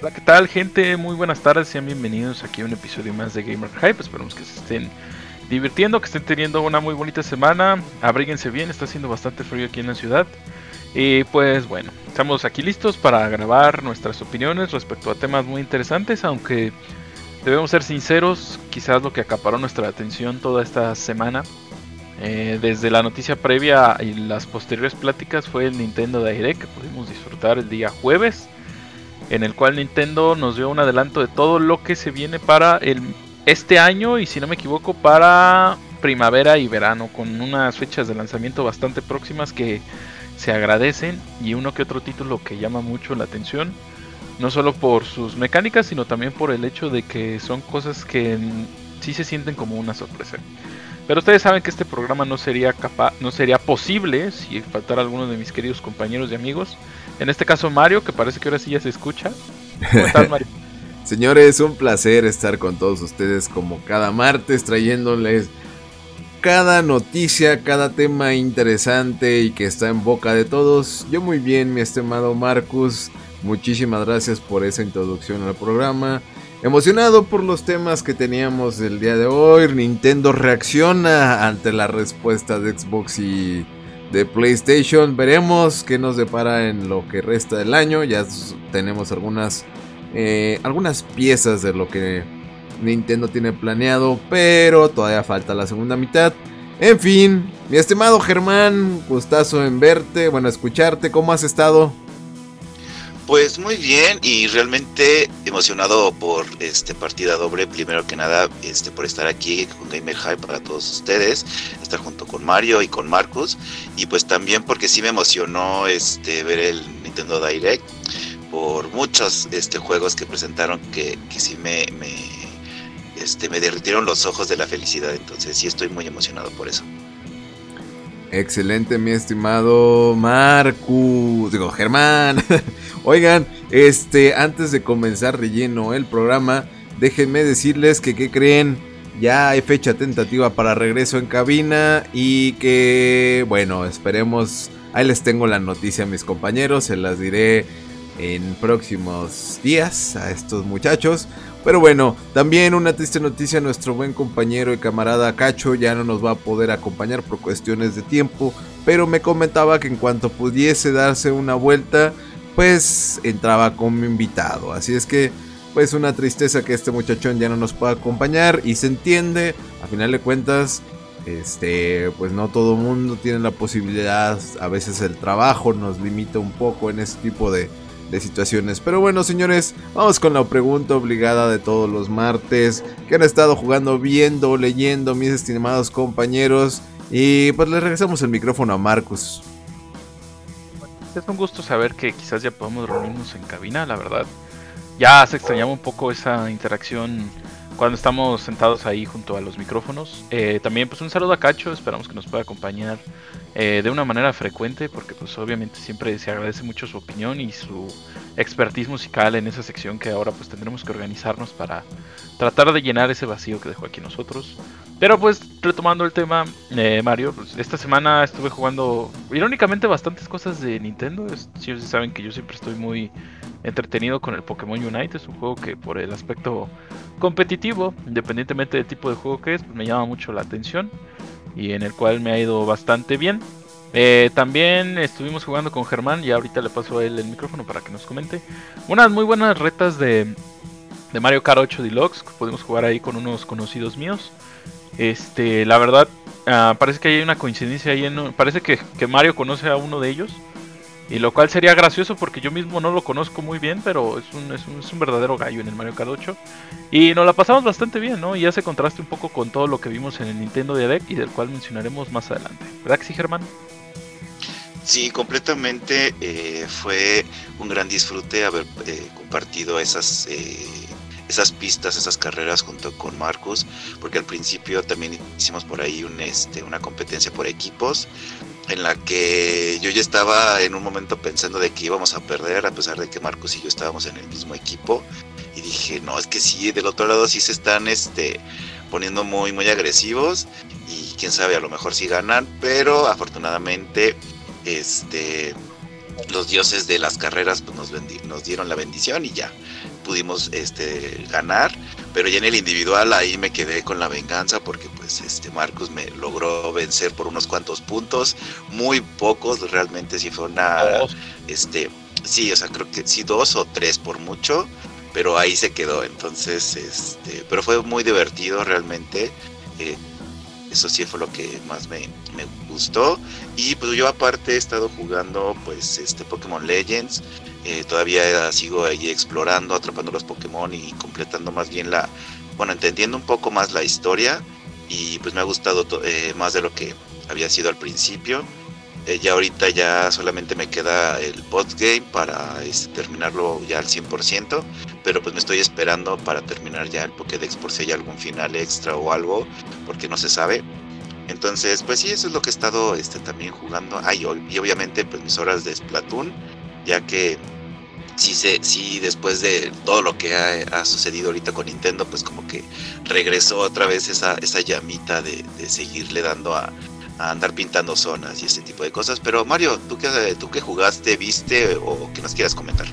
Hola, ¿qué tal, gente? Muy buenas tardes, sean bienvenidos aquí a un episodio más de Gamer Hype. Esperamos que se estén divirtiendo, que estén teniendo una muy bonita semana. Abríguense bien, está haciendo bastante frío aquí en la ciudad. Y pues bueno, estamos aquí listos para grabar nuestras opiniones respecto a temas muy interesantes, aunque debemos ser sinceros, quizás lo que acaparó nuestra atención toda esta semana, eh, desde la noticia previa y las posteriores pláticas, fue el Nintendo Direct que pudimos disfrutar el día jueves en el cual Nintendo nos dio un adelanto de todo lo que se viene para este año y si no me equivoco para primavera y verano con unas fechas de lanzamiento bastante próximas que se agradecen y uno que otro título que llama mucho la atención no solo por sus mecánicas sino también por el hecho de que son cosas que sí se sienten como una sorpresa. Pero ustedes saben que este programa no sería capaz, no sería posible si faltara alguno de mis queridos compañeros y amigos. En este caso Mario, que parece que ahora sí ya se escucha. ¿Cómo estás, Mario? Señores, un placer estar con todos ustedes como cada martes trayéndoles cada noticia, cada tema interesante y que está en boca de todos. Yo muy bien, mi estimado Marcus. Muchísimas gracias por esa introducción al programa. Emocionado por los temas que teníamos el día de hoy, Nintendo reacciona ante la respuesta de Xbox y de PlayStation. Veremos qué nos depara en lo que resta del año. Ya tenemos algunas, eh, algunas piezas de lo que Nintendo tiene planeado, pero todavía falta la segunda mitad. En fin, mi estimado Germán, gustazo en verte, bueno, escucharte. ¿Cómo has estado? Pues muy bien y realmente emocionado por este partida doble, primero que nada, este por estar aquí con Gamer High para todos ustedes, estar junto con Mario y con Marcus y pues también porque sí me emocionó este ver el Nintendo Direct por muchos este juegos que presentaron que, que sí me, me este me derritieron los ojos de la felicidad, entonces sí estoy muy emocionado por eso. Excelente, mi estimado Marcus. Digo, Germán. Oigan, este, antes de comenzar relleno el programa, déjenme decirles que, ¿qué creen? Ya hay fecha tentativa para regreso en cabina y que, bueno, esperemos. Ahí les tengo la noticia mis compañeros, se las diré en próximos días a estos muchachos. Pero bueno, también una triste noticia, nuestro buen compañero y camarada Cacho ya no nos va a poder acompañar por cuestiones de tiempo, pero me comentaba que en cuanto pudiese darse una vuelta, pues entraba como invitado. Así es que, pues una tristeza que este muchachón ya no nos pueda acompañar y se entiende, a final de cuentas, este, pues no todo mundo tiene la posibilidad, a veces el trabajo nos limita un poco en ese tipo de de situaciones. Pero bueno, señores, vamos con la pregunta obligada de todos los martes que han estado jugando, viendo, leyendo, mis estimados compañeros. Y pues les regresamos el micrófono a Marcus. Es un gusto saber que quizás ya podemos reunirnos en cabina, la verdad. Ya se extrañaba un poco esa interacción cuando estamos sentados ahí junto a los micrófonos. Eh, también pues un saludo a Cacho, esperamos que nos pueda acompañar eh, de una manera frecuente porque pues obviamente siempre se agradece mucho su opinión y su expertise musical en esa sección que ahora pues tendremos que organizarnos para tratar de llenar ese vacío que dejó aquí nosotros. Pero pues retomando el tema, eh, Mario, pues esta semana estuve jugando irónicamente bastantes cosas de Nintendo. Si saben que yo siempre estoy muy entretenido con el Pokémon Unite. Es un juego que por el aspecto competitivo, independientemente del tipo de juego que es, me llama mucho la atención y en el cual me ha ido bastante bien. Eh, también estuvimos jugando con Germán y ahorita le paso a él el micrófono para que nos comente. Unas muy buenas retas de, de Mario Kart 8 Deluxe pudimos jugar ahí con unos conocidos míos. Este, la verdad, ah, parece que hay una coincidencia ahí. En, parece que, que Mario conoce a uno de ellos. Y lo cual sería gracioso porque yo mismo no lo conozco muy bien, pero es un, es un, es un verdadero gallo en el Mario Kart 8. Y nos la pasamos bastante bien, ¿no? Y hace contraste un poco con todo lo que vimos en el Nintendo Direct y del cual mencionaremos más adelante. ¿Verdad que sí, Germán? Sí, completamente. Eh, fue un gran disfrute haber eh, compartido esas, eh, esas pistas, esas carreras junto con Marcus, porque al principio también hicimos por ahí este, una competencia por equipos en la que yo ya estaba en un momento pensando de que íbamos a perder, a pesar de que Marcos y yo estábamos en el mismo equipo. Y dije, no, es que sí, del otro lado sí se están este, poniendo muy, muy agresivos. Y quién sabe, a lo mejor sí ganan. Pero afortunadamente, este, los dioses de las carreras pues, nos dieron la bendición y ya pudimos este, ganar. Pero ya en el individual ahí me quedé con la venganza porque pues este Marcus me logró vencer por unos cuantos puntos, muy pocos, realmente si fue una este sí, o sea, creo que sí dos o tres por mucho, pero ahí se quedó. Entonces, este, pero fue muy divertido realmente. Eh, eso sí fue lo que más me, me, gustó. Y pues yo aparte he estado jugando pues este Pokémon Legends. Eh, todavía sigo ahí explorando, atrapando los Pokémon y completando más bien la, bueno, entendiendo un poco más la historia. Y pues me ha gustado eh, más de lo que había sido al principio. Eh, ya ahorita ya solamente me queda el postgame para este, terminarlo ya al 100%, pero pues me estoy esperando para terminar ya el Pokédex por si hay algún final extra o algo, porque no se sabe. Entonces, pues sí, eso es lo que he estado este, también jugando. Ah, y, obviamente pues mis horas de Splatoon, ya que sí, se, sí después de todo lo que ha, sucedido ahorita con Nintendo, pues como que regresó otra vez esa, esa llamita de seguirle dando a, a andar pintando zonas y ese tipo de cosas. Pero Mario, ¿tú qué, tú qué jugaste, viste o qué nos quieras comentar?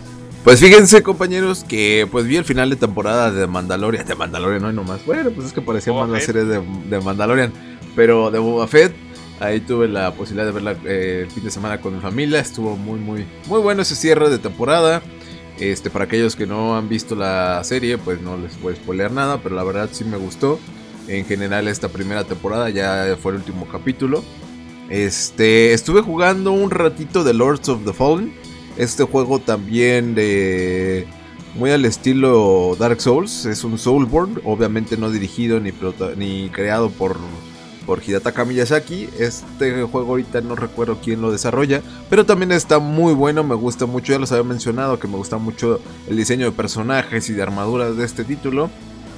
Pues fíjense compañeros que pues vi el final de temporada de Mandalorian, de Mandalorian no hay nomás, bueno pues es que parecía más la serie de, de, Mandalorian, pero de Boba Fett, ahí tuve la posibilidad de verla eh, el fin de semana con mi familia, estuvo muy muy muy bueno ese cierre de temporada, este para aquellos que no han visto la serie pues no les voy a spoilear nada, pero la verdad sí me gustó, en general esta primera temporada, ya fue el último capítulo. Este, estuve jugando un ratito de Lords of the Fallen, este juego también de muy al estilo Dark Souls, es un Soulborn, obviamente no dirigido ni, creado por por Hidataka Miyazaki. Este juego ahorita no recuerdo quién lo desarrolla, pero también está muy bueno, me gusta mucho, ya los había mencionado que me gusta mucho el diseño de personajes y de armaduras de este título.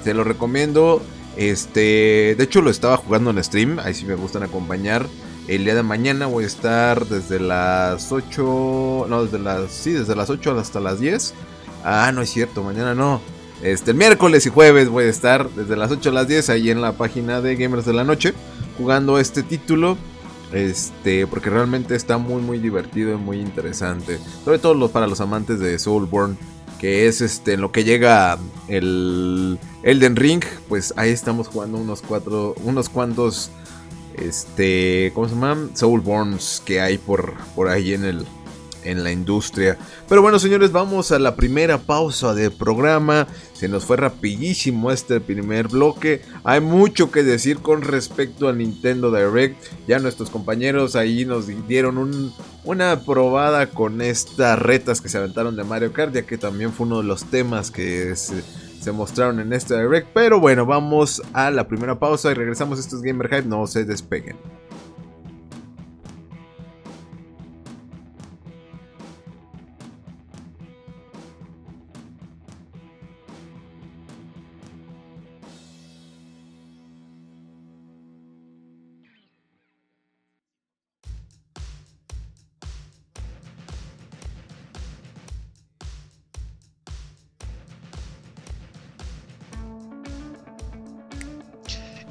Se lo recomiendo, este, de hecho lo estaba jugando en stream, ahí sí me gustan acompañar. El día de mañana voy a estar desde las 8, no, desde las, sí, desde las 8 hasta las 10. Ah, no es cierto, mañana no. Este, el miércoles y jueves voy a estar desde las 8 a las 10 ahí en la página de Gamers de la Noche jugando este título. Este, porque realmente está muy muy divertido y muy interesante. Sobre todo para los amantes de Soulborn que es este en lo que llega el Elden Ring, pues ahí estamos jugando unos cuatro, unos cuantos, este, ¿cómo se llaman? Soulborns que hay por, por ahí en el, en la industria. Pero bueno, señores, vamos a la primera pausa del programa. Se nos fue rapidísimo este primer bloque. Hay mucho que decir con respecto al Nintendo Direct. Ya nuestros compañeros ahí nos dieron una probada con estas retas que se aventaron de Mario Kart, ya que también fue uno de los temas que se, se mostraron en este Direct. Pero bueno, vamos a la primera pausa y regresamos a estos Gamer Hype. No se despeguen.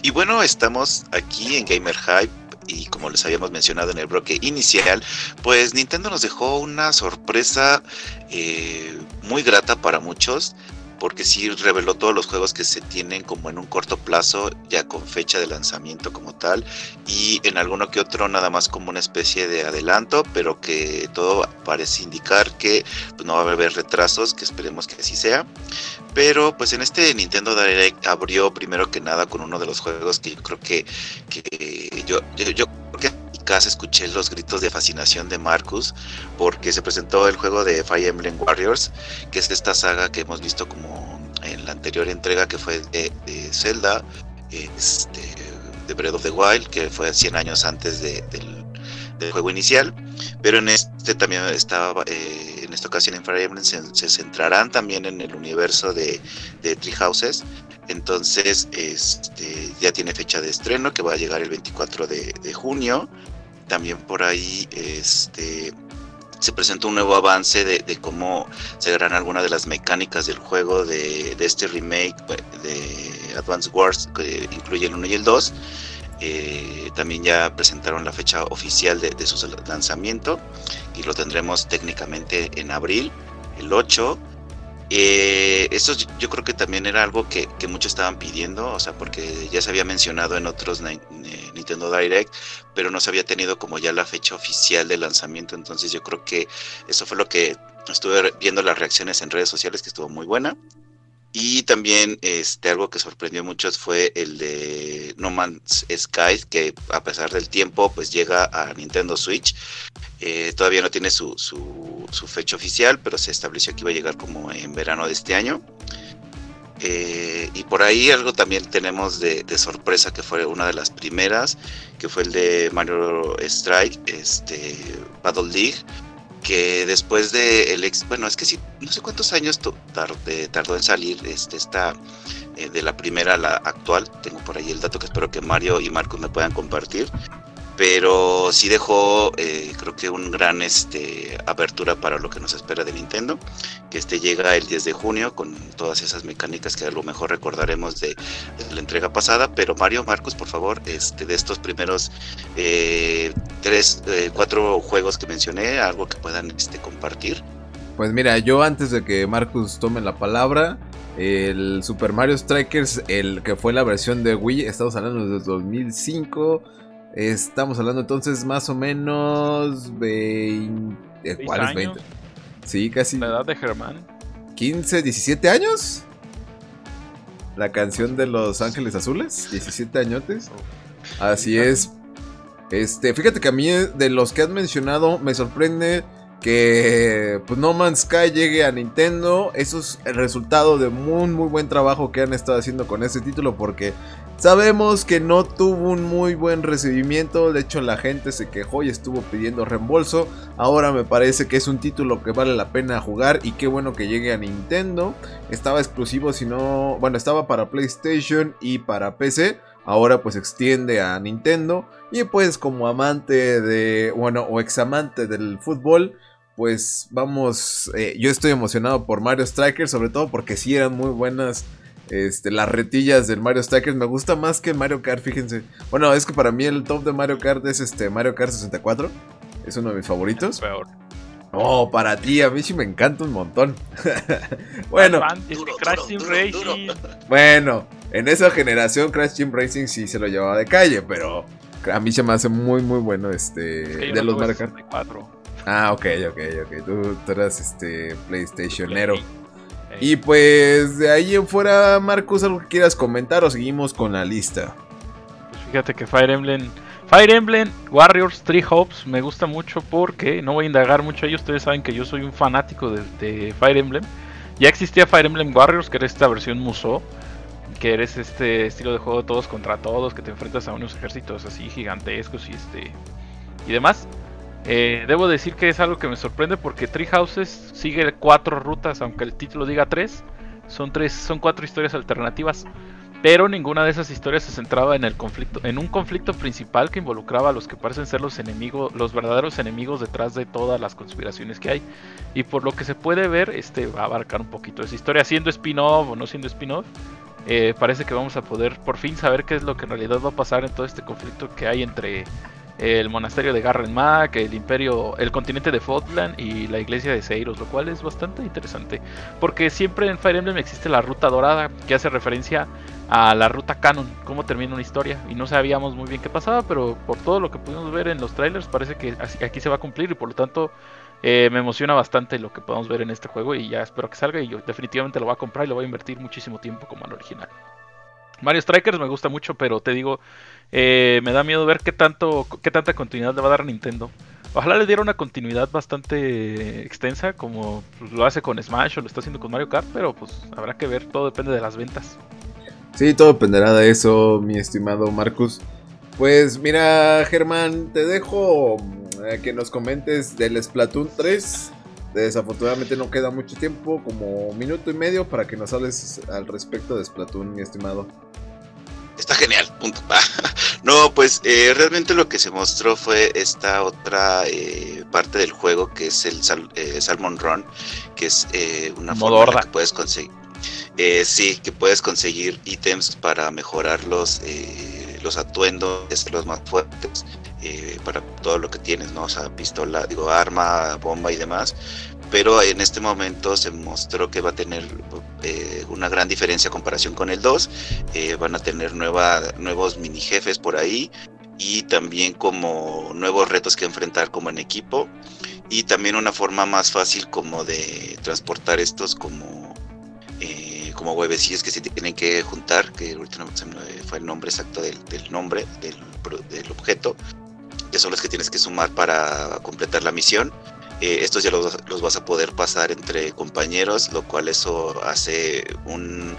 Y bueno, estamos aquí en Gamer Hype y como les habíamos mencionado en el bloque inicial, pues Nintendo nos dejó una sorpresa eh, muy grata para muchos porque sí reveló todos los juegos que se tienen como en un corto plazo, ya con fecha de lanzamiento como tal, y en alguno que otro nada más como una especie de adelanto, pero que todo parece indicar que pues, no va a haber retrasos, que esperemos que así sea. Pero pues en este Nintendo Direct abrió primero que nada con uno de los juegos que yo creo que, yo, yo, que casa escuché los gritos de fascinación de Marcus porque se presentó el juego de Fire Emblem Warriors, que es esta saga que hemos visto como en la anterior entrega que fue de, Zelda, este, de Breath of the Wild, que fue 100 años antes del, juego inicial, pero en este también estaba, eh, en esta ocasión en Fire Emblem se, centrarán también en el universo de, de Tree Houses, entonces este, ya tiene fecha de estreno que va a llegar el 24 de, de junio también por ahí este, se presentó un nuevo avance de, cómo se harán algunas de las mecánicas del juego de, este remake de Advance Wars que incluye el 1 y el 2. eh, también ya presentaron la fecha oficial de, de, su lanzamiento y lo tendremos técnicamente en abril, el 8. Eh, eso yo creo que también era algo que, que, muchos estaban pidiendo, o sea, porque ya se había mencionado en otros Nintendo Direct, pero no se había tenido como ya la fecha oficial de lanzamiento, entonces yo creo que eso fue lo que estuve viendo las reacciones en redes sociales que estuvo muy buena. Y también este, algo que sorprendió muchos fue el de No Man's Sky, que a pesar del tiempo, pues llega a Nintendo Switch. Eh, todavía no tiene su, su, su, fecha oficial, pero se estableció que iba a llegar como en verano de este año. Eh, y por ahí algo también tenemos de, de, sorpresa, que fue una de las primeras, que fue el de Mario Strike, este, Battle League que después de el ex, bueno, es que sí, no sé cuántos años tardó en salir este, esta, eh, de la primera a la actual, tengo por ahí el dato que espero que Mario y Marcos me puedan compartir, pero sí dejó eh, creo que un gran este, apertura para lo que nos espera de Nintendo, que este llega el 10 de junio con todas esas mecánicas que a lo mejor recordaremos de, la entrega pasada, pero Mario, Marcos, por favor, este, de estos primeros eh, tres, eh, cuatro juegos que mencioné, algo que puedan este, compartir. Pues mira, yo antes de que Marcus tome la palabra, el Super Mario Strikers, el que fue la versión de Wii, estamos hablando desde 2005. Estamos hablando entonces más o menos 20... ¿Cuál es 20? Sí, casi. La edad de Germán. 15, 17 años. La canción de Los Ángeles Azules, 17 añotes. Así es. Este, fíjate que a mí de los que has mencionado me sorprende que pues No Man's Sky llegue a Nintendo. Eso es el resultado de muy muy buen trabajo que han estado haciendo con este título porque sabemos que no tuvo un muy buen recibimiento. De hecho la gente se quejó y estuvo pidiendo reembolso. Ahora me parece que es un título que vale la pena jugar y qué bueno que llegue a Nintendo. Estaba exclusivo si no, bueno, estaba para PlayStation y para PC ahora pues extiende a Nintendo y pues como amante de, bueno, o examante del fútbol, pues vamos, eh, yo estoy emocionado por Mario Strikers, sobre todo porque sí eran muy buenas este, las retillas del Mario Strikers, me gusta más que Mario Kart, fíjense. Bueno, es que para mí el top de Mario Kart es este Mario Kart 64, es uno de mis favoritos. Peor. Oh, para ti, a mí sí me encanta un montón. bueno, duro, Crash Team Racing. Bueno, en esa generación Crash Team Racing sí se lo llevaba de calle, pero a mí se me hace muy muy bueno este Es que yo de no los Mario Kart. 64. Ah, ok, ok, ok. Tú, tú eras este PlayStationero. Play. Y pues de ahí en fuera, Marcus, algo que quieras comentar o seguimos con la lista. pues fíjate que Fire Emblem. Fire Emblem Warriors Three Hopes me gusta mucho porque no voy a indagar mucho a ellos. Ustedes saben que yo soy un fanático de, de Fire Emblem. Ya existía Fire Emblem Warriors, que era esta versión Musou. Que eres este estilo de juego todos contra todos, que te enfrentas a unos ejércitos así gigantescos y este y demás. Eh, debo decir que es algo que me sorprende porque Tree Houses sigue cuatro rutas, aunque el título diga tres. Son tres, son cuatro historias alternativas. Pero ninguna de esas historias se centraba en el conflicto, en un conflicto principal que involucraba a los que parecen ser los enemigos, los verdaderos enemigos detrás de todas las conspiraciones que hay. Y por lo que se puede ver, este va a abarcar un poquito esa historia, siendo spin-off o no siendo spin-off. eh, parece que vamos a poder por fin saber qué es lo que en realidad va a pasar en todo este conflicto que hay entre el monasterio de Garren Mac, el imperio, el continente de Fotland y la iglesia de Seiros, lo cual es bastante interesante. Porque siempre en Fire Emblem existe la ruta dorada, que hace referencia a la ruta canon, cómo termina una historia. Y no sabíamos muy bien qué pasaba, pero por todo lo que pudimos ver en los trailers, parece que aquí se va a cumplir y por lo tanto eh, me emociona bastante lo que podamos ver en este juego y ya espero que salga y yo definitivamente lo voy a comprar y lo voy a invertir muchísimo tiempo como al original. Mario Strikers me gusta mucho, pero te digo, eh, me da miedo ver qué tanto, qué tanta continuidad le va a dar a Nintendo. Ojalá le diera una continuidad bastante extensa, como pues, lo hace con Smash o lo está haciendo con Mario Kart, pero pues habrá que ver, todo depende de las ventas. Sí, todo dependerá de eso, mi estimado Marcus. Pues mira, Germán, te dejo eh, que nos comentes del Splatoon 3. Desafortunadamente no queda mucho tiempo, como minuto y medio, para que nos hables al respecto de Splatoon, mi estimado. Está genial, punto. No, pues eh, realmente lo que se mostró fue esta otra eh, parte del juego que es el Sal- eh, Salmon Run, que es eh, una Modo forma que puedes conseguir. eh, sí, que puedes conseguir ítems para mejorar los, los atuendos, hacerlos más fuertes eh, para todo lo que tienes, ¿no? O sea, pistola, digo, arma, bomba y demás. Pero en este momento se mostró que va a tener eh, una gran diferencia a comparación con el 2. van a tener nueva, nuevos mini jefes por ahí y también como nuevos retos que enfrentar como en equipo y también una forma más fácil como de transportar estos como eh, como huevecillos que se tienen que juntar que ahorita no se me fue el nombre exacto del, nombre del, del, objeto que son los que tienes que sumar para completar la misión eh, estos ya los, vas a poder pasar entre compañeros lo cual eso hace un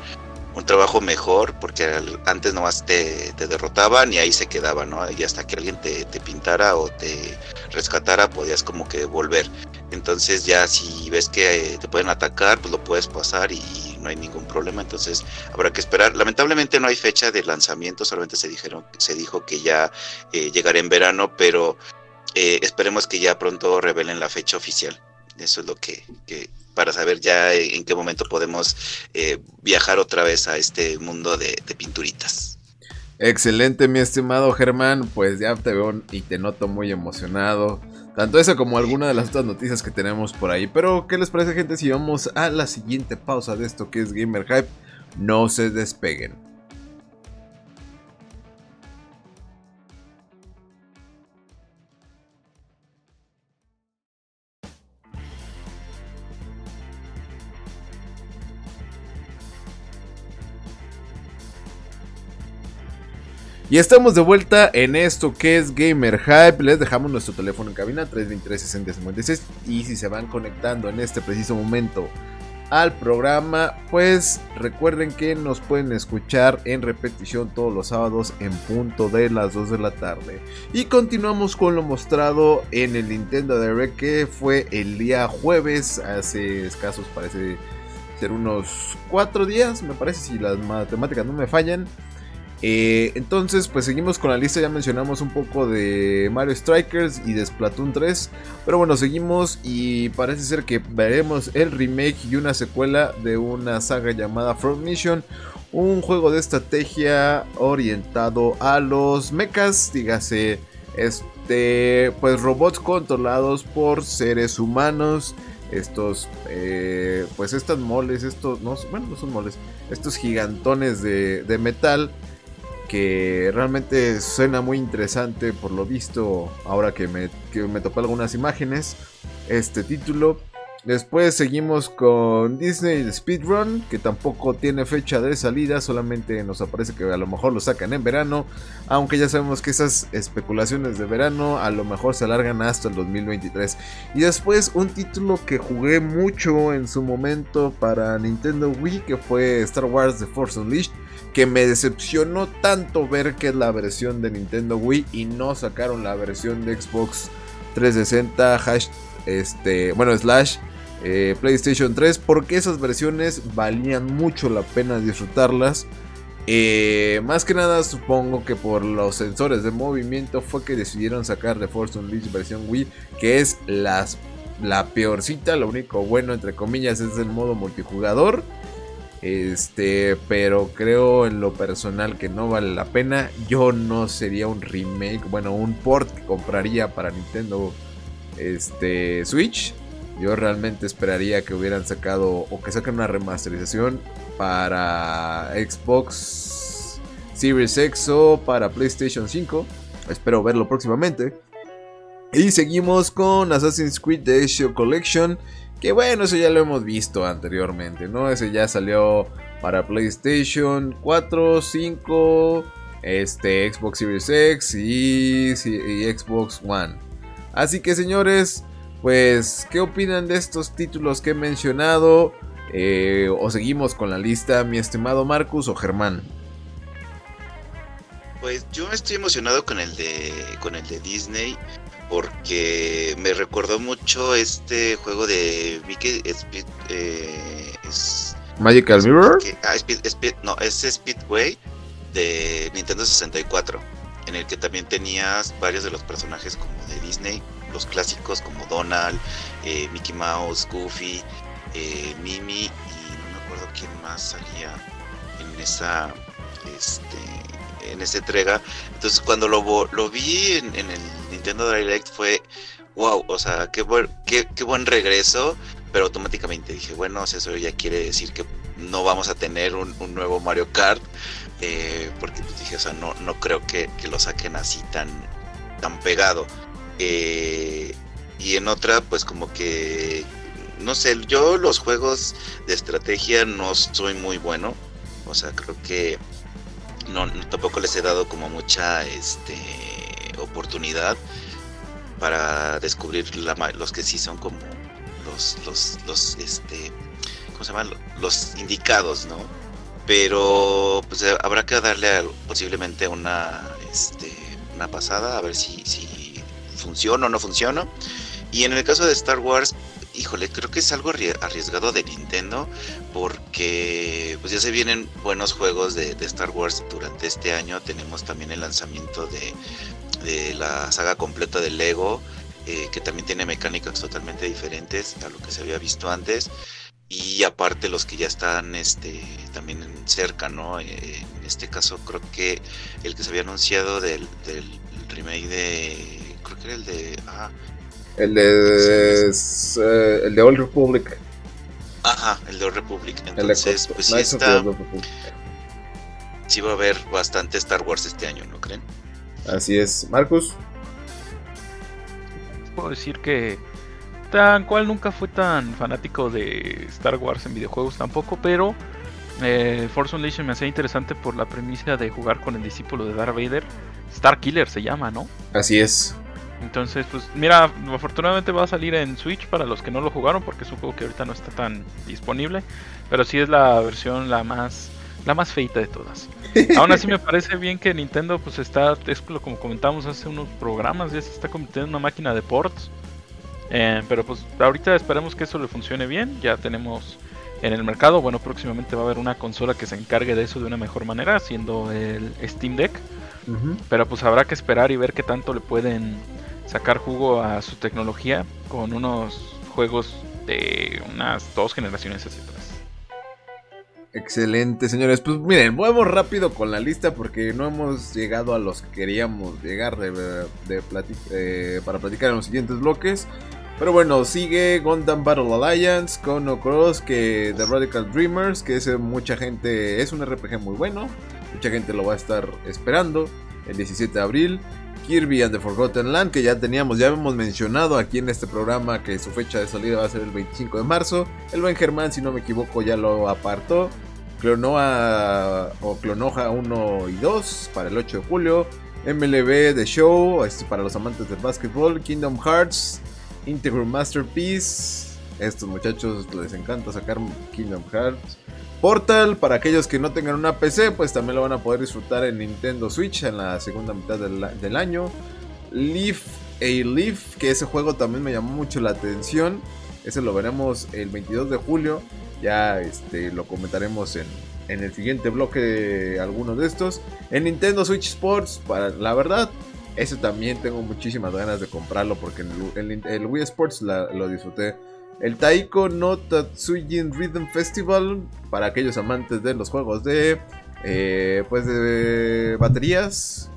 trabajo mejor, porque antes nomás te, derrotaban y ahí se quedaba, ¿no? Y hasta que alguien te, te, pintara o te rescatara, podías como que volver. Entonces ya si ves que eh, te pueden atacar, pues lo puedes pasar y no hay ningún problema. Entonces habrá que esperar. Lamentablemente no hay fecha de lanzamiento, solamente se dijeron, se dijo que ya eh, llegará en verano, pero eh, esperemos que ya pronto revelen la fecha oficial. Eso es lo que, para saber ya en qué momento podemos eh, viajar otra vez a este mundo de, pinturitas. Excelente, mi estimado Germán. Pues ya te veo y te noto muy emocionado. Tanto eso como alguna de las otras noticias que tenemos por ahí. Pero, ¿qué les parece, gente? Si vamos a la siguiente pausa de esto que es Gamer Hype, no se despeguen. Y estamos de vuelta en esto que es Gamer Hype. Les dejamos nuestro teléfono en cabina 323 6056 y si se van conectando en este preciso momento al programa, pues recuerden que nos pueden escuchar en repetición todos los sábados en punto de las 2 de la tarde. Y continuamos con lo mostrado en el Nintendo Direct que fue el día jueves, hace escasos parece ser unos 4 días, me parece si las matemáticas no me fallan. Eh, entonces, pues seguimos con la lista. Ya mencionamos un poco de Mario Strikers y de Splatoon 3. Pero bueno, seguimos y parece ser que veremos el remake y una secuela de una saga llamada Front Mission. Un juego de estrategia orientado a los mechas, dígase, este, pues robots controlados por seres humanos. Estos, eh, pues estas moles, estos, no, bueno, no son moles, estos gigantones de metal que realmente suena muy interesante por lo visto ahora que me, que me algunas imágenes. Este título después seguimos con Disney Speedrun que tampoco tiene fecha de salida solamente nos aparece que a lo mejor lo sacan en verano aunque ya sabemos que esas especulaciones de verano a lo mejor se alargan hasta el 2023 y después un título que jugué mucho en su momento para Nintendo Wii que fue Star Wars The Force Unleashed que me decepcionó tanto ver que es la versión de Nintendo Wii y no sacaron la versión de Xbox 360 este, bueno, slash eh, PlayStation 3 porque esas versiones valían mucho la pena disfrutarlas. Eh, más que nada supongo que por los sensores de movimiento fue que decidieron sacar de Force Unleashed versión Wii, que es la peorcita, lo único bueno entre comillas es el modo multijugador. Este, pero creo en lo personal que no vale la pena. Yo no sería un remake, bueno, un port que compraría para Nintendo este, Switch. Yo realmente esperaría que hubieran sacado o que saquen una remasterización para Xbox Series X o para PlayStation 5. Espero verlo próximamente. Y seguimos con Assassin's Creed The Ezio Collection. Que bueno, eso ya lo hemos visto anteriormente, ¿no? Ese ya salió para PlayStation 4, 5, este, Xbox Series X y, Xbox One. Así que señores, pues, ¿qué opinan de estos títulos que he mencionado? Eh, ¿O seguimos con la lista, mi estimado Marcus o Germán? Pues yo estoy emocionado con el de con el de Disney porque me recordó mucho este juego de Mickey Speed, eh, Magical Mirror. Ah, no, es Speedway de Nintendo 64, en el que también tenías varios de los personajes como de Disney, los clásicos como Donald, eh, Mickey Mouse, Goofy, eh, Mimi y no me acuerdo quién más salía en esa este en esta entrega. Entonces cuando lo, lo vi en, el Nintendo Direct fue, wow, o sea, qué buen, qué, qué buen regreso, pero automáticamente dije, bueno, eso ya quiere decir que no vamos a tener un, un nuevo Mario Kart, eh, porque pues dije, o sea, no, no creo que, que lo saquen así tan, tan pegado. Eh, y en otra, pues como que, no sé, yo los juegos de estrategia no soy muy bueno, o sea, creo que no, tampoco les he dado como mucha este, oportunidad para descubrir los que sí son como los, los, los, este, ¿cómo se llama? Los indicados, ¿no? Pero pues habrá que darle posiblemente una, este, una pasada a ver si funciona o no funciona. Y en el caso de Star Wars, híjole, creo que es algo arriesgado de Nintendo porque pues ya se vienen buenos juegos de, Star Wars durante este año. Tenemos también el lanzamiento de, de la saga completa de Lego, eh, que también tiene mecánicas totalmente diferentes a lo que se había visto antes. Y aparte los que ya están este, también cerca, ¿no? Eh, en este caso creo que el que se había anunciado del, del remake de... Creo que era el de... Ah, el de, eh, el de Old Republic. Ajá, el de Old Republic. Entonces, pues sí está. Sí va a haber bastante Star Wars este año, ¿no creen? Así es. Marcus. Puedo decir que tan cual nunca fue tan fanático de Star Wars en videojuegos tampoco, pero eh, Force Unleashed me hacía interesante por la premisa de jugar con el discípulo de Darth Vader. Star Killer se llama, ¿no? Así es. Entonces, pues mira, afortunadamente va a salir en Switch para los que no lo jugaron porque es un juego que ahorita no está tan disponible, pero sí es la versión la más la más feita de todas. Aún así me parece bien que Nintendo pues está, es como comentamos hace unos programas, ya se está convirtiendo en una máquina de ports. Eh, pero pues ahorita esperemos que eso le funcione bien, ya tenemos en el mercado, bueno, próximamente va a haber una consola que se encargue de eso de una mejor manera, siendo el Steam Deck. Pero pues habrá que esperar y ver qué tanto le pueden sacar jugo a su tecnología con unos juegos de unas dos generaciones hacia atrás. Excelente, señores. Pues miren, vamos rápido con la lista porque no hemos llegado a los que queríamos llegar de, eh, para platicar en los siguientes bloques. Pero bueno, sigue Gundam Battle Alliance, Chrono Cross, que The Radical Dreamers, que es mucha gente, es un RPG muy bueno, mucha gente lo va a estar esperando el 17 de abril. Kirby and the Forgotten Land, que ya teníamos, ya hemos mencionado aquí en este programa que su fecha de salida va a ser el 25 de marzo. El buen Germán, si no me equivoco, ya lo apartó. Clonoa o Clonoja 1 y 2 para el 8 de julio. MLB The Show, este para los amantes del básquetbol. Kingdom Hearts, Integral Masterpiece. Estos muchachos les encanta sacar Kingdom Hearts. Portal, para aquellos que no tengan una PC, pues también lo van a poder disfrutar en Nintendo Switch en la segunda mitad del, año. Leaf a Leaf, que ese juego también me llamó mucho la atención. Ese lo veremos el 22 de julio. Ya este, lo comentaremos en, el siguiente bloque de algunos de estos. En Nintendo Switch Sports, para, la verdad, ese también tengo muchísimas ganas de comprarlo porque en el, Wii Sports lo disfruté el Taiko no Tatsujin Rhythm Festival para aquellos amantes de los juegos de eh, pues de baterías.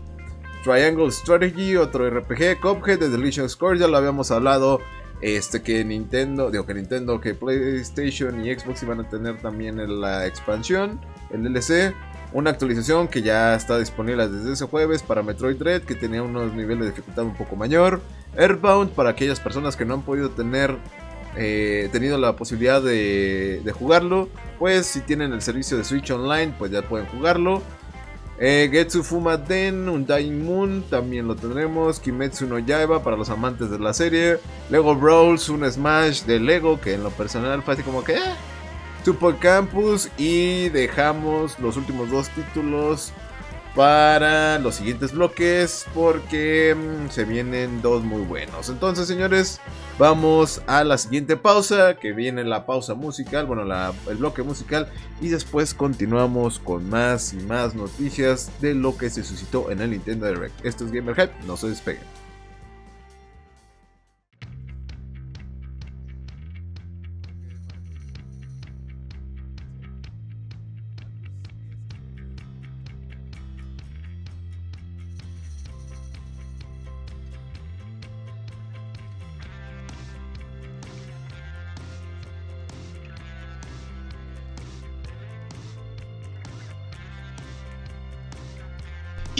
Triangle Strategy, otro RPG, Cuphead, The Delicious Score, ya lo habíamos hablado. Este que Nintendo, digo que Nintendo, que PlayStation y Xbox iban a tener también la expansión, el DLC, una actualización que ya está disponible desde ese jueves para Metroid Dread, que tenía unos niveles de dificultad un poco mayor. Earthbound para aquellas personas que no han podido tener eh, tenido la posibilidad de, jugarlo, pues si tienen el servicio de Switch Online, pues ya pueden jugarlo. Eh, Getsu Den, Undying Moon, también lo tendremos. Kimetsu no Yaiba para los amantes de la serie. Lego Brawls, un Smash de Lego, que en lo personal fue así como que... Eh. Super Campus y dejamos los últimos dos títulos para los siguientes bloques porque mm, se vienen dos muy buenos. Entonces, señores, vamos a la siguiente pausa, que viene la pausa musical, bueno, el bloque musical, y después continuamos con más y más noticias de lo que se suscitó en el Nintendo Direct. Esto es Gamer Hype, no se despeguen.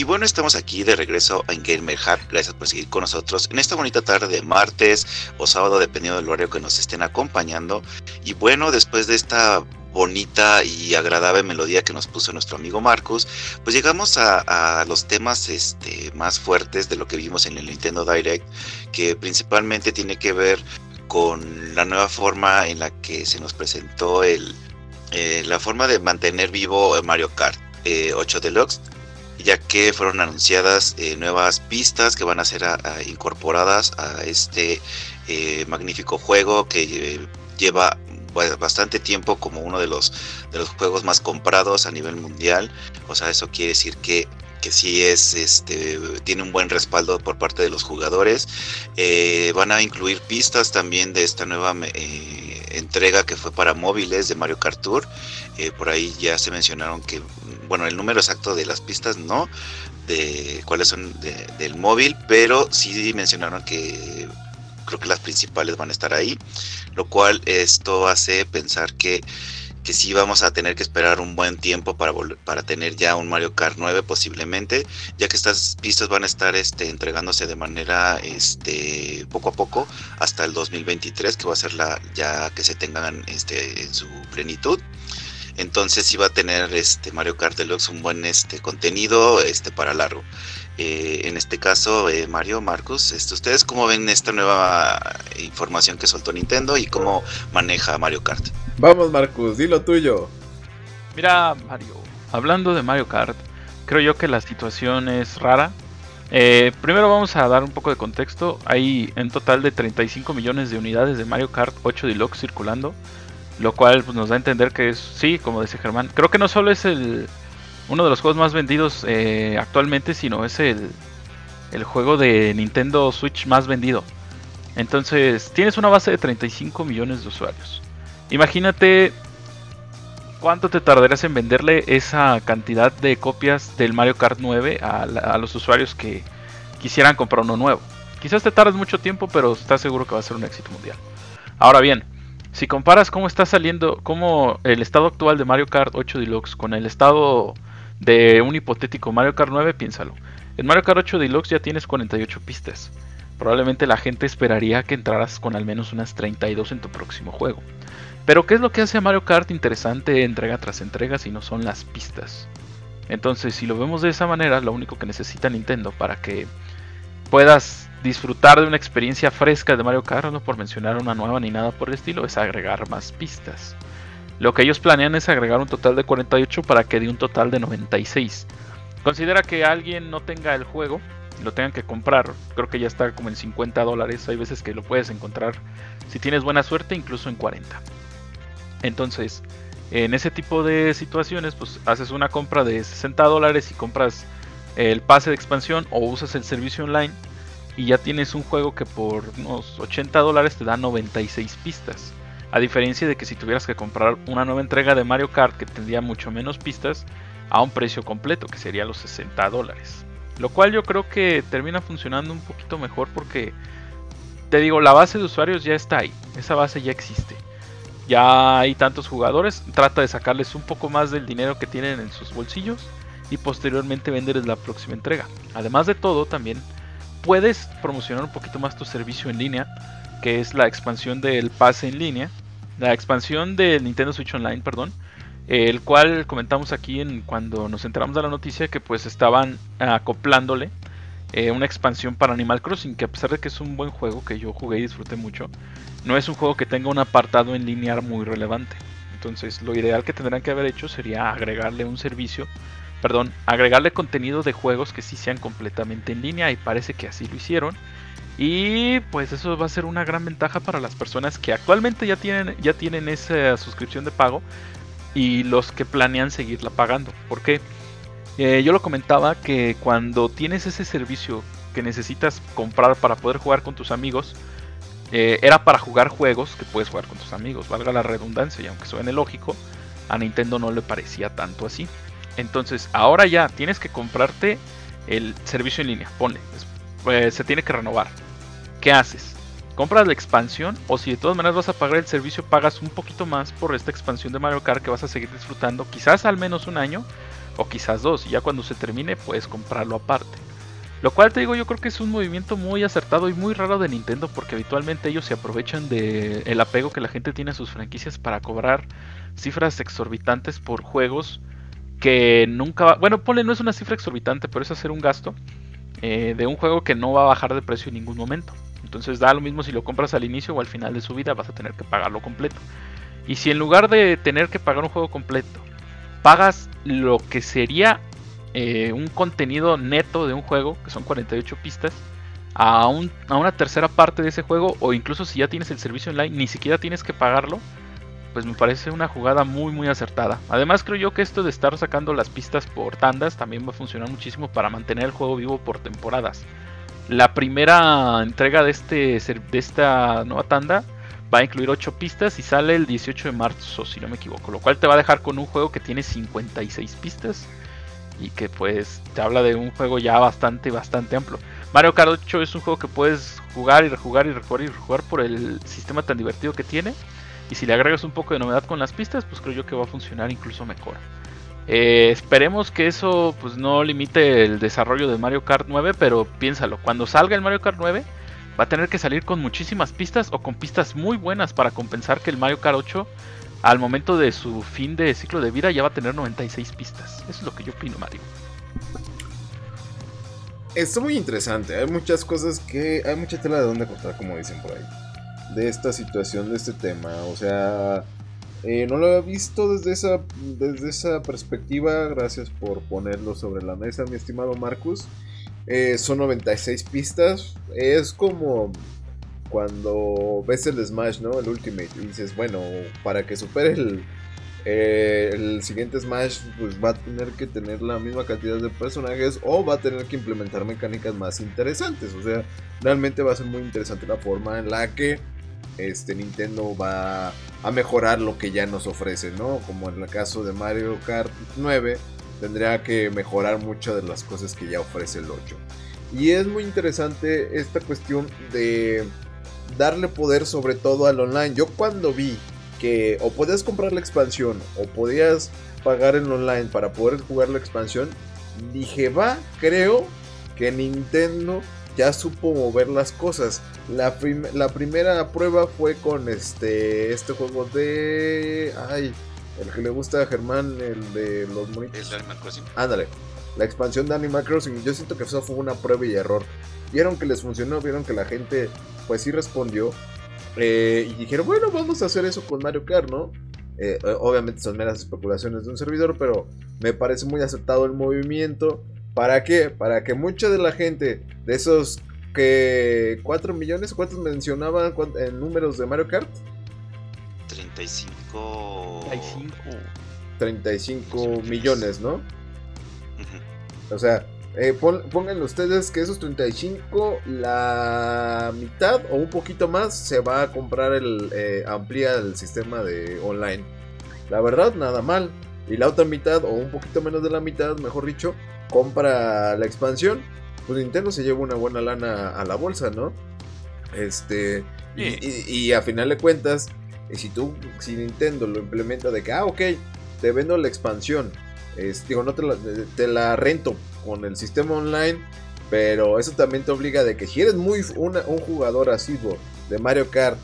Y bueno, estamos aquí de regreso en Gamer Hub. Gracias por seguir con nosotros en esta bonita tarde de martes o sábado, dependiendo del horario que nos estén acompañando. Y bueno, después de esta bonita y agradable melodía que nos puso nuestro amigo Marcus, pues llegamos a, los temas este, más fuertes de lo que vimos en el Nintendo Direct, que principalmente tiene que ver con la nueva forma en la que se nos presentó el, eh, la forma de mantener vivo Mario Kart 8 eh, Deluxe, ya que fueron anunciadas eh, nuevas pistas que van a ser incorporadas a este magnífico juego que lleva bastante tiempo como uno de los, de los juegos más comprados a nivel mundial. O sea, eso quiere decir que que sí es este tiene un buen respaldo por parte de los jugadores eh, van a incluir pistas también de esta nueva eh, entrega que fue para móviles de Mario Kart Tour eh, por ahí ya se mencionaron que bueno el número exacto de las pistas no de cuáles son del móvil pero sí mencionaron que creo que las principales van a estar ahí lo cual esto hace pensar que que sí vamos a tener que esperar un buen tiempo para para tener ya un Mario Kart 9 posiblemente, ya que estas pistas van a estar este, entregándose de manera este, poco a poco hasta el 2023, que va a ser la ya que se tengan este, en su plenitud. Entonces va a tener este Mario Kart Deluxe un buen este contenido este para largo. Eh, en este caso, eh, Mario, Marcos, este, ¿ustedes cómo ven esta nueva información que soltó Nintendo y cómo maneja Mario Kart? Vamos, Marcus, di lo tuyo. Mira, Mario, hablando de Mario Kart, creo yo que la situación es rara. Eh, primero vamos a dar un poco de contexto. Hay en total de 35 millones de unidades de Mario Kart 8 Deluxe circulando. Lo cual pues, nos da a entender que es, sí, como dice Germán, creo que no solo es el, uno de los juegos más vendidos eh, actualmente, sino es el, el juego de Nintendo Switch más vendido. Entonces, tienes una base de 35 millones de usuarios. Imagínate cuánto te tardarías en venderle esa cantidad de copias del Mario Kart 9 a, los usuarios que quisieran comprar uno nuevo. Quizás te tardes mucho tiempo, pero estás seguro que va a ser un éxito mundial. Ahora bien, si comparas cómo está saliendo, cómo el estado actual de Mario Kart 8 Deluxe con el estado de un hipotético Mario Kart 9, piénsalo. En Mario Kart 8 Deluxe ya tienes 48 pistas. Probablemente la gente esperaría que entraras con al menos unas 32 en tu próximo juego. Pero ¿qué es lo que hace a Mario Kart interesante entrega tras entrega si no son las pistas? Entonces, si lo vemos de esa manera, lo único que necesita Nintendo para que puedas disfrutar de una experiencia fresca de Mario Kart, no por mencionar una nueva ni nada por el estilo, es agregar más pistas. Lo que ellos planean es agregar un total de 48 para que dé un total de 96. Considera que alguien no tenga el juego lo tengan que comprar. Creo que ya está como en 50 dólares. Hay veces que lo puedes encontrar, si tienes buena suerte, incluso en 40. Entonces, en ese tipo de situaciones, pues haces una compra de 60 dólares y compras el pase de expansión o usas el servicio online y ya tienes un juego que por unos 80 dólares te da 96 pistas. A diferencia de que si tuvieras que comprar una nueva entrega de Mario Kart que tendría mucho menos pistas a un precio completo, que sería los 60 dólares. Lo cual yo creo que termina funcionando un poquito mejor porque, te digo, la base de usuarios ya está ahí, esa base ya existe ya hay tantos jugadores, trata de sacarles un poco más del dinero que tienen en sus bolsillos y posteriormente venderles la próxima entrega. Además de todo, también puedes promocionar un poquito más tu servicio en línea, que es la expansión del pase en línea, la expansión del Nintendo Switch Online, perdón, el cual comentamos aquí en cuando nos enteramos de la noticia que pues estaban acoplándole eh, una expansión para Animal Crossing, que a pesar de que es un buen juego que yo jugué y disfruté mucho, no es un juego que tenga un apartado en lineal muy relevante. Entonces lo ideal que tendrán que haber hecho sería agregarle un servicio, perdón, agregarle contenido de juegos que sí sean completamente en línea y parece que así lo hicieron. Y pues eso va a ser una gran ventaja para las personas que actualmente ya tienen, ya tienen esa suscripción de pago y los que planean seguirla pagando. ¿Por qué? Eh, yo lo comentaba que cuando tienes ese servicio que necesitas comprar para poder jugar con tus amigos, eh, era para jugar juegos que puedes jugar con tus amigos, valga la redundancia, y aunque suene lógico, a Nintendo no le parecía tanto así. Entonces, ahora ya tienes que comprarte el servicio en línea, ponle, pues, se tiene que renovar. ¿Qué haces? ¿Compras la expansión o si de todas maneras vas a pagar el servicio, pagas un poquito más por esta expansión de Mario Kart que vas a seguir disfrutando, quizás al menos un año, o quizás dos, y ya cuando se termine puedes comprarlo aparte. Lo cual te digo, yo creo que es un movimiento muy acertado y muy raro de Nintendo porque habitualmente ellos se aprovechan del el apego que la gente tiene a sus franquicias para cobrar cifras exorbitantes por juegos que nunca va... Bueno, ponle, no es una cifra exorbitante, pero es hacer un gasto eh, de un juego que no va a bajar de precio en ningún momento. Entonces da lo mismo si lo compras al inicio o al final de su vida, vas a tener que pagarlo completo. Y si en lugar de tener que pagar un juego completo, pagas lo que sería eh, un contenido neto de un juego, que son 48 pistas, a, a una tercera parte de ese juego, o incluso si ya tienes el servicio online, ni siquiera tienes que pagarlo, pues me parece una jugada muy muy acertada. Además creo yo que esto de estar sacando las pistas por tandas también va a funcionar muchísimo para mantener el juego vivo por temporadas. La primera entrega de, este, de esta nueva tanda va a incluir 8 pistas y sale el 18 de marzo, si no me equivoco. Lo cual te va a dejar con un juego que tiene 56 pistas y que pues te habla de un juego ya bastante, bastante amplio. Mario Kart 8 es un juego que puedes jugar y rejugar y rejugar y rejugar por el sistema tan divertido que tiene. Y si le agregas un poco de novedad con las pistas, pues creo yo que va a funcionar incluso mejor. Eh, esperemos que eso pues no limite el desarrollo de Mario Kart 9, pero piénsalo, cuando salga el Mario Kart 9 va a tener que salir con muchísimas pistas o con pistas muy buenas para compensar que el Mario Kart 8 al momento de su fin de ciclo de vida ya va a tener 96 pistas. Eso es lo que yo opino, Mario. Está muy interesante, hay muchas cosas que... Hay mucha tela de donde cortar, como dicen por ahí. De esta situación, de este tema. O sea, eh, no lo había visto desde esa, desde esa perspectiva. Gracias por ponerlo sobre la mesa, mi estimado Marcus. Eh, son 96 pistas. Es como cuando ves el Smash, ¿no? El Ultimate. Y dices, bueno, para que supere el, eh, el siguiente Smash, pues va a tener que tener la misma cantidad de personajes o va a tener que implementar mecánicas más interesantes. O sea, realmente va a ser muy interesante la forma en la que este Nintendo va a mejorar lo que ya nos ofrece, ¿no? Como en el caso de Mario Kart 9, tendría que mejorar muchas de las cosas que ya ofrece el 8. Y es muy interesante esta cuestión de darle poder sobre todo al online. Yo cuando vi que o podías comprar la expansión o podías pagar en online para poder jugar la expansión, dije, va, creo que Nintendo ya supo mover las cosas. La, la primera prueba fue con este, este juego de... Ay, el que le gusta a Germán, el de los monitos. Animal Crossing. Ándale, la expansión de Animal Crossing. Yo siento que eso fue una prueba y error. Vieron que les funcionó, vieron que la gente pues sí respondió. Eh, y dijeron, bueno, vamos a hacer eso con Mario Kart, ¿no? Eh, obviamente son meras especulaciones de un servidor, pero me parece muy aceptado el movimiento. ¿Para qué? Para que mucha de la gente de esos que 4 millones, ¿cuántos mencionaban en números de Mario Kart? 35. 35. 35 millones, ¿no? O sea, eh, pongan ustedes que esos 35, la mitad o un poquito más se va a comprar el. Eh, amplía el sistema de online. La verdad, nada mal. Y la otra mitad, o un poquito menos de la mitad, mejor dicho, compra la expansión. Pues Nintendo se lleva una buena lana a la bolsa, ¿no? Este. Y, a final de cuentas, si tú, si Nintendo lo implementa de que, ah, ok, te vendo la expansión. digo, no te la, te la rento con el sistema online. Pero eso también te obliga de que si eres muy un jugador asiduo de Mario Kart,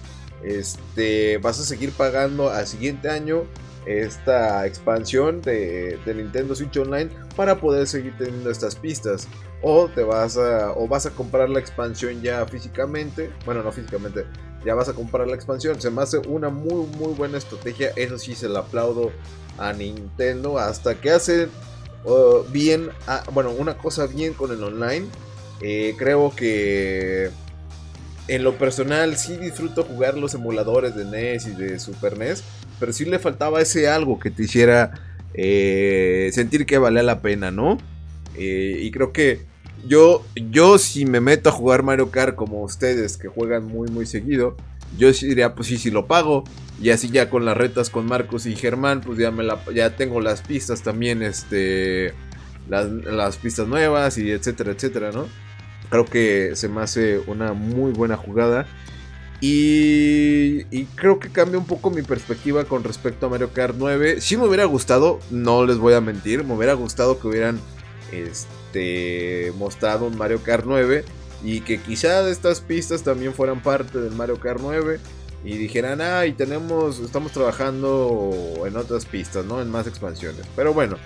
este, vas a seguir pagando al siguiente año esta expansión de, Nintendo Switch Online para poder seguir teniendo estas pistas. O te vas a. o vas a comprar la expansión ya físicamente. Bueno, no físicamente. Ya vas a comprar la expansión. Se me hace una muy muy buena estrategia. Eso sí se la aplaudo a Nintendo. Hasta que hacen bien, ah, bueno, una cosa bien con el online. Eh, creo que en lo personal sí disfruto jugar los emuladores de NES y de Super NES, pero sí le faltaba ese algo que te hiciera eh, sentir que valía la pena, ¿no? Eh, y creo que yo, yo si me meto a jugar Mario Kart como ustedes que juegan muy muy seguido, yo diría, pues sí, si lo pago. Y así ya con las retas con Marcos y Germán, pues ya, me la, ya tengo las pistas también, este, las, pistas nuevas y etcétera, etcétera, ¿no? Creo que se me hace una muy buena jugada. Y, y, creo que cambia un poco mi perspectiva con respecto a Mario Kart 9. Si me hubiera gustado, no les voy a mentir, me hubiera gustado que hubieran este, mostrado un Mario Kart 9 y que quizá estas pistas también fueran parte del Mario Kart 9 y dijeran, ah, y tenemos, estamos trabajando en otras pistas, ¿no? En más expansiones. Pero bueno,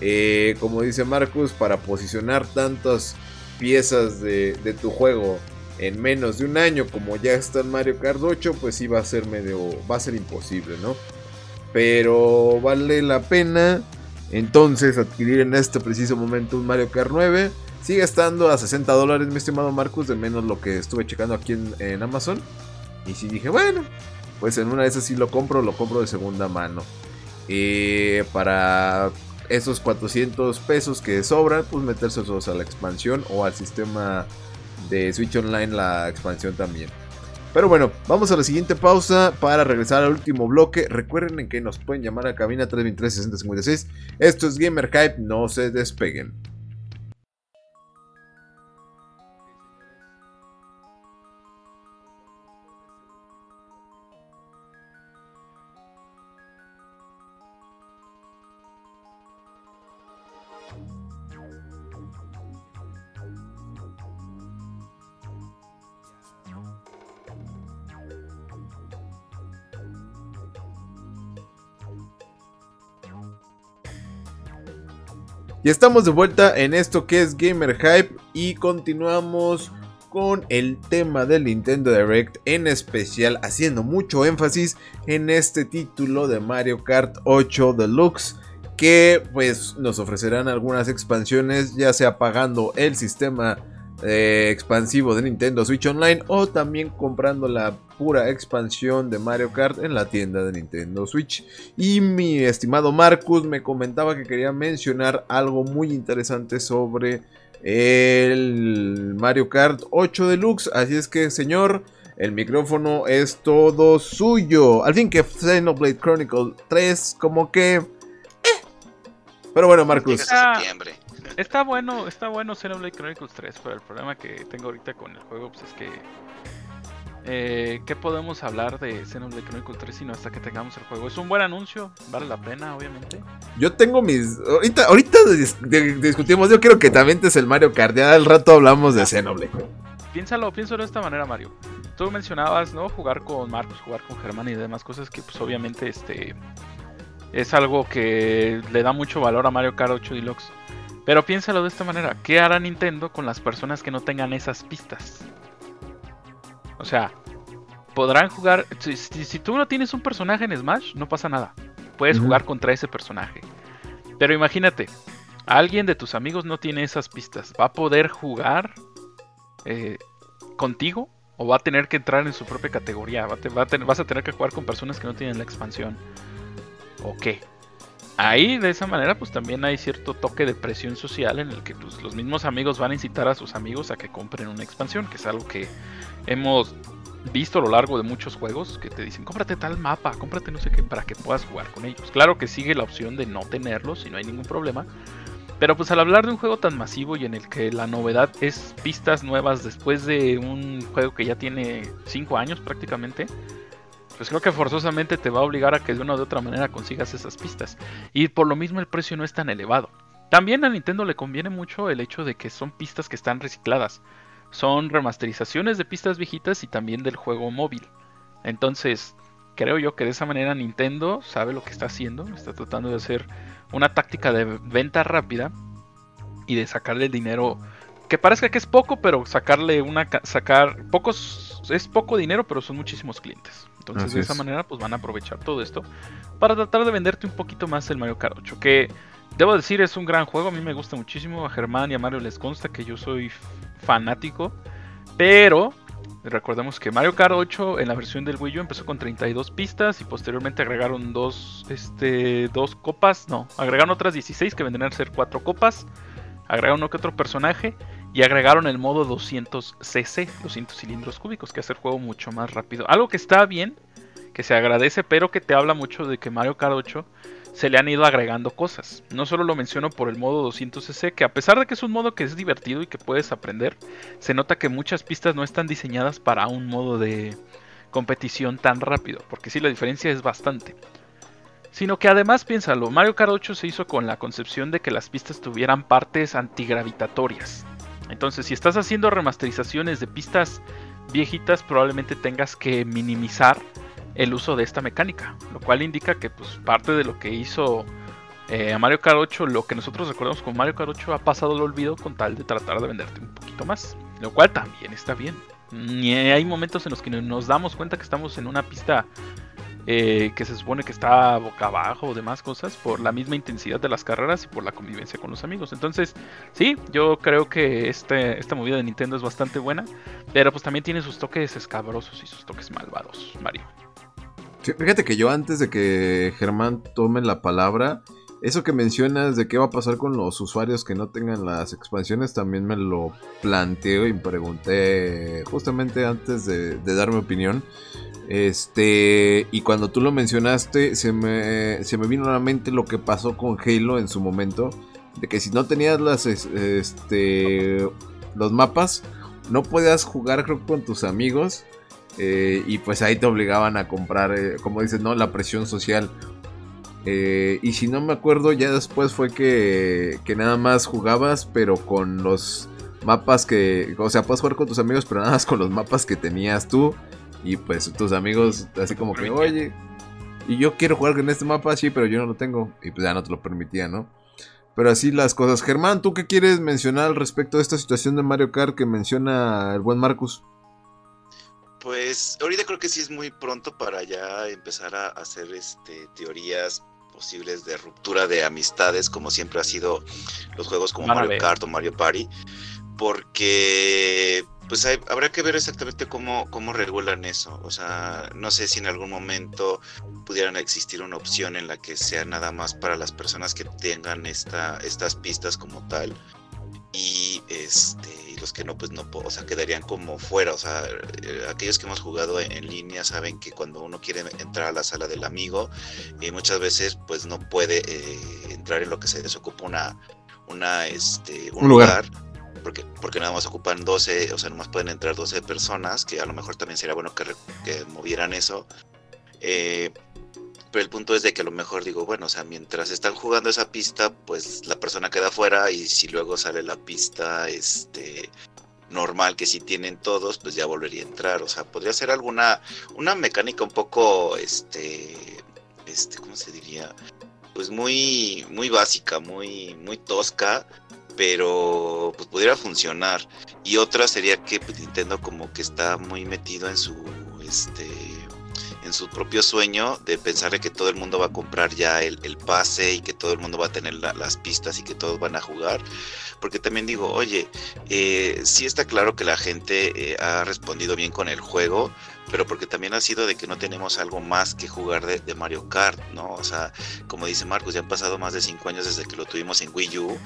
eh, como dice Marcus, para posicionar tantas piezas de, tu juego en menos de un año como ya está en Mario Kart 8, pues sí va a ser medio, va a ser imposible, ¿no? Pero vale la pena entonces adquirir en este preciso momento un Mario Kart 9. Sigue estando a 60 dólares, mi estimado Marcus, de menos lo que estuve checando aquí en, Amazon. Y si dije, bueno, pues en una de esas sí lo compro, lo compro de segunda mano. Eh, para esos 400 pesos que sobran, pues meterse a la expansión o al sistema de Switch Online la expansión también. Pero bueno, vamos a la siguiente pausa para regresar al último bloque. Recuerden que nos pueden llamar a cabina 323 6056. Esto es Gamer Hype, no se despeguen. Y estamos de vuelta en esto que es Gamer Hype y continuamos con el tema del Nintendo Direct, en especial haciendo mucho énfasis en este título de Mario Kart 8 Deluxe que pues nos ofrecerán algunas expansiones ya sea pagando el sistema eh, expansivo de Nintendo Switch Online o también comprando la pura expansión de Mario Kart en la tienda de Nintendo Switch. Y mi estimado Marcus me comentaba que quería mencionar algo muy interesante sobre el Mario Kart 8 Deluxe. Así es que, señor, el micrófono es todo suyo. Al fin que Xenoblade Chronicle 3, como que... Eh. Pero bueno, Marcus. Está bueno, está bueno Xenoblade Chronicles 3, pero el problema que tengo ahorita con el juego pues, es que eh, ¿Qué podemos hablar de Xenoblade Chronicles 3 sino hasta que tengamos el juego? Es un buen anuncio, vale la pena, obviamente. Yo tengo mis. Ahorita, ahorita discutimos. Yo quiero que también te es el Mario Kart. Ya al rato hablamos de Xenoblade. Piénsalo, piénsalo de esta manera, Mario. Tú mencionabas, ¿no? Jugar con Marcos, jugar con Germán y demás cosas que, pues, obviamente, este. Es algo que le da mucho valor a Mario Kart 8 Deluxe. Pero piénsalo de esta manera, ¿qué hará Nintendo con las personas que no tengan esas pistas? O sea, podrán jugar... Si, tú no tienes un personaje en Smash, no pasa nada. Puedes jugar contra ese personaje. Pero imagínate, alguien de tus amigos no tiene esas pistas. ¿Va a poder jugar eh, contigo? ¿O va a tener que entrar en su propia categoría? ¿Vas a tener que jugar con personas que no tienen la expansión? ¿O qué? Ahí de esa manera pues también hay cierto toque de presión social en el que pues, los mismos amigos van a incitar a sus amigos a que compren una expansión, que es algo que hemos visto a lo largo de muchos juegos que te dicen cómprate tal mapa, cómprate no sé qué para que puedas jugar con ellos. Claro que sigue la opción de no tenerlos y no hay ningún problema. Pero pues al hablar de un juego tan masivo y en el que la novedad es pistas nuevas después de un juego que ya tiene 5 años prácticamente, pues creo que forzosamente te va a obligar a que de una u otra manera consigas esas pistas. Y por lo mismo el precio no es tan elevado. También a Nintendo le conviene mucho el hecho de que son pistas que están recicladas. Son remasterizaciones de pistas viejitas y también del juego móvil. Entonces, creo yo que de esa manera Nintendo sabe lo que está haciendo. Está tratando de hacer una táctica de venta rápida y de sacarle el dinero que parezca que es poco, pero sacarle una sacar pocos es poco dinero, pero son muchísimos clientes. Entonces de esa manera pues van a aprovechar todo esto para tratar de venderte un poquito más el Mario Kart 8, que debo decir es un gran juego, a mí me gusta muchísimo, a Germán y a Mario les consta que yo soy fanático, pero recordemos que Mario Kart 8 en la versión del Wii U empezó con 32 pistas y posteriormente agregaron dos, este, dos copas, no, agregaron otras 16 que vendrían a ser cuatro copas, agregaron uno que otro personaje y agregaron el modo 200cc, 200 cilindros cúbicos, que hace el juego mucho más rápido. Algo que está bien, que se agradece, pero que te habla mucho de que Mario Kart 8 se le han ido agregando cosas. No solo lo menciono por el modo 200cc, que a pesar de que es un modo que es divertido y que puedes aprender, se nota que muchas pistas no están diseñadas para un modo de competición tan rápido, porque sí, la diferencia es bastante. Sino que además, piénsalo, Mario Kart 8 se hizo con la concepción de que las pistas tuvieran partes antigravitatorias. Entonces, si estás haciendo remasterizaciones de pistas viejitas, probablemente tengas que minimizar el uso de esta mecánica, lo cual indica que pues parte de lo que hizo eh, Mario Kart 8, lo que nosotros recordamos como Mario Kart 8 ha pasado al olvido con tal de tratar de venderte un poquito más, lo cual también está bien. Y hay momentos en los que nos damos cuenta que estamos en una pista eh, que se supone que está boca abajo o demás cosas por la misma intensidad de las carreras y por la convivencia con los amigos. Entonces, sí, yo creo que este, esta movida de Nintendo es bastante buena, pero pues también tiene sus toques escabrosos y sus toques malvados, Mario. fíjate que yo antes de que Germán tome la palabra, eso que mencionas de qué va a pasar con los usuarios que no tengan las expansiones, también me lo planteo y pregunté justamente antes de, dar mi opinión. Este, y cuando tú lo mencionaste, se me, se me vino a la mente lo que pasó con Halo en su momento. De que si no tenías las, este, los mapas, no podías jugar creo con tus amigos. Eh, y pues ahí te obligaban a comprar, eh, como dices, ¿no? La presión social. Eh, y si no me acuerdo, ya después fue que, que nada más jugabas, pero con los mapas que. O sea, puedes jugar con tus amigos, pero nada más con los mapas que tenías tú. Y pues tus amigos, así como que, oye, y yo quiero jugar con este mapa, sí, pero yo no lo tengo. Y pues ya no te lo permitía, ¿no? Pero así las cosas. Germán, ¿tú qué quieres mencionar al respecto de esta situación de Mario Kart que menciona el buen Marcus? Pues ahorita creo que sí es muy pronto para ya empezar a hacer este, teorías posibles de ruptura de amistades, como siempre ha sido los juegos como Mario Kart o Mario Party, porque pues habrá que ver exactamente cómo, cómo regulan eso. O sea, no sé si en algún momento pudieran existir una opción en la que sea nada más para las personas que tengan esta, estas pistas como tal y este los que no pues no o sea quedarían como fuera. O sea eh, aquellos que hemos jugado en, línea saben que cuando uno quiere entrar a la sala del amigo eh, muchas veces pues no puede eh, entrar en lo que se desocupa una una este un, lugar, porque porque nada más ocupan 12 o sea más pueden entrar 12 personas que a lo mejor también sería bueno que, que movieran eso eh, pero el punto es de que a lo mejor digo, bueno, o sea, mientras están jugando esa pista, pues la persona queda fuera y si luego sale la pista este normal que si tienen todos, pues ya volvería a entrar, o sea, podría ser alguna una mecánica un poco este este ¿cómo se diría? Pues muy muy básica, muy muy tosca, pero pues pudiera funcionar. Y otra sería que pues, Nintendo como que está muy metido en su este en su propio sueño de pensar de que todo el mundo va a comprar ya el, pase y que todo el mundo va a tener las pistas y que todos van a jugar. Porque también digo, oye, eh, sí está claro que la gente eh, ha respondido bien con el juego, pero porque también ha sido de que no tenemos algo más que jugar de, Mario Kart, ¿no? O sea, como dice Marcos, ya han pasado más de 5 años desde que lo tuvimos en Wii U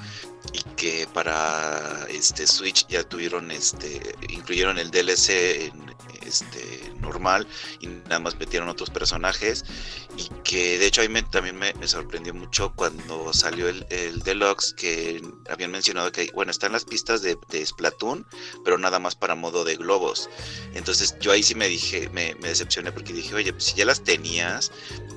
y que para este Switch ya tuvieron, este, incluyeron el DLC en, este, normal y nada más metieron otros personajes y que de hecho a mí también me, sorprendió mucho cuando salió el, Deluxe que habían mencionado que, bueno, están las pistas de, de Splatoon, pero nada más para modo de globos. Entonces yo ahí sí me dije, me, decepcioné porque dije, oye, pues si ya las tenías,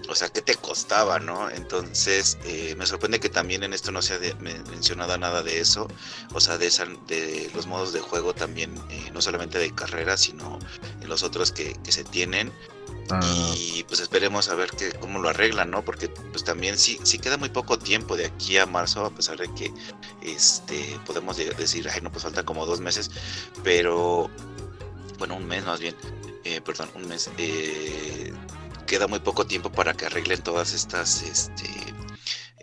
o sea, ¿qué te costaba, no? Entonces, eh, me sorprende que también en esto no se ha mencionado nada de eso, o sea, de, de los modos de juego también, eh, no solamente de carrera, sino los otros que, se tienen. Ah. Y pues esperemos a ver que, cómo lo arreglan, ¿no? Porque pues también sí, sí queda muy poco tiempo de aquí a marzo, a pesar de que este podemos decir, ay, no, pues falta como dos meses, pero bueno, un mes más bien, eh, perdón, un mes, eh, queda muy poco tiempo para que arreglen todas estas este,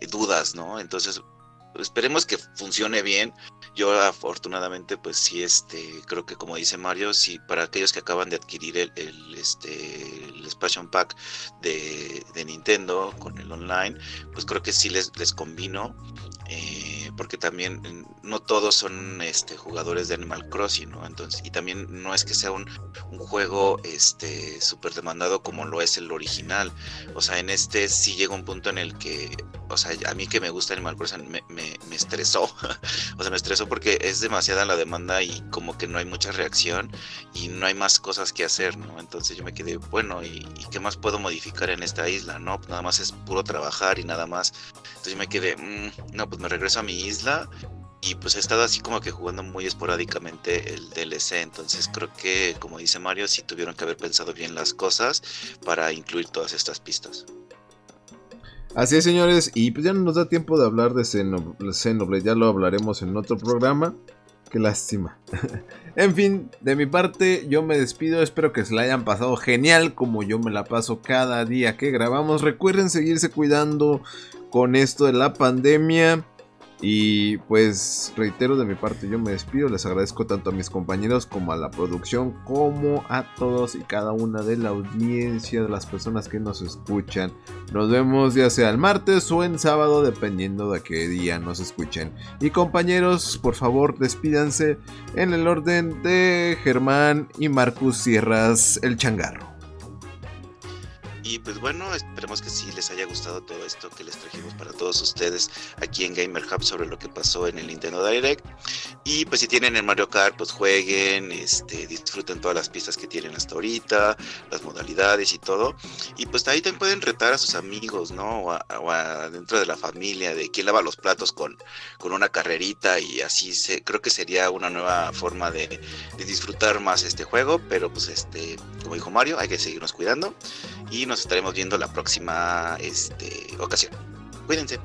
dudas, ¿no? Entonces, esperemos que funcione bien. Yo afortunadamente, pues sí, este, creo que como dice Mario, sí, para aquellos que acaban de adquirir el, el este, el expansion pack de, de, Nintendo con el online, pues creo que sí les, les combino. Eh, porque también mm, no todos son este, jugadores de Animal Crossing, ¿no? Entonces, y también no es que sea un, juego este súper demandado como lo es el original. O sea, en este sí llega un punto en el que o sea, a mí que me gusta Animal Crossing me, me, me estresó. o sea, me estresó porque es demasiada la demanda y como que no hay mucha reacción y no hay más cosas que hacer, ¿no? Entonces yo me quedé, bueno, ¿y, qué más puedo modificar en esta isla, no? Nada más es puro trabajar y nada más. Entonces yo me quedé, mm, no, pues me regreso a mi isla y pues he estado así como que jugando muy esporádicamente el DLC, entonces creo que como dice Mario, sí tuvieron que haber pensado bien las cosas para incluir todas estas pistas. Así es, señores, y pues ya no nos da tiempo de hablar de Xenoblade, ya lo hablaremos en otro programa. Qué lástima. en fin, de mi parte, yo me despido. Espero que se la hayan pasado genial como yo me la paso cada día que grabamos. Recuerden seguirse cuidando con esto de la pandemia. Y pues reitero de mi parte, yo me despido, les agradezco tanto a mis compañeros como a la producción, como a todos y cada una de la audiencia, de las personas que nos escuchan. Nos vemos ya sea el martes o en sábado, dependiendo de qué día nos escuchen. Y compañeros, por favor, despídanse en el orden de Germán y Marcus Sierras, el changarro. Y pues bueno, esperemos que sí les haya gustado todo esto que les trajimos para todos ustedes aquí en Gamer Hub sobre lo que pasó en el Nintendo Direct. Y pues si tienen el Mario Kart, pues jueguen, este, disfruten todas las pistas que tienen hasta ahorita, las modalidades y todo. Y pues ahí también pueden retar a sus amigos, ¿no? O, dentro de la familia, de quién lava los platos con, con una carrerita y así se, creo que sería una nueva forma de, disfrutar más este juego. Pero pues este, como dijo Mario, hay que seguirnos cuidando y nos estaremos viendo la próxima este, ocasión. Cuídense.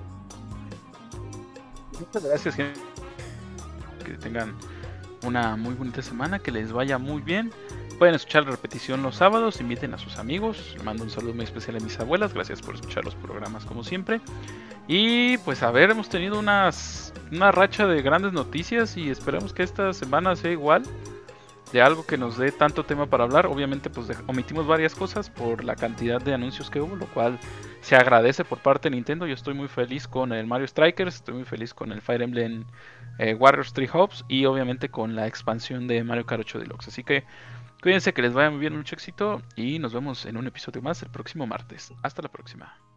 Muchas gracias, Que tengan una muy bonita semana, que les vaya muy bien. Pueden escuchar la repetición los sábados, inviten a sus amigos. Mando un saludo muy especial a mis abuelas, gracias por escuchar los programas como siempre. Y pues a ver, hemos tenido una racha de grandes noticias y esperamos que esta semana sea igual de algo que nos dé tanto tema para hablar. Obviamente, pues omitimos varias cosas por la cantidad de anuncios que hubo, lo cual se agradece por parte de Nintendo. Yo estoy muy feliz con el Mario Strikers, estoy muy feliz con el Fire Emblem eh, Warriors 3 Hopes y obviamente con la expansión de Mario Kart 8 Deluxe. Así que cuídense que les vaya muy bien, mucho éxito y nos vemos en un episodio más el próximo martes. Hasta la próxima.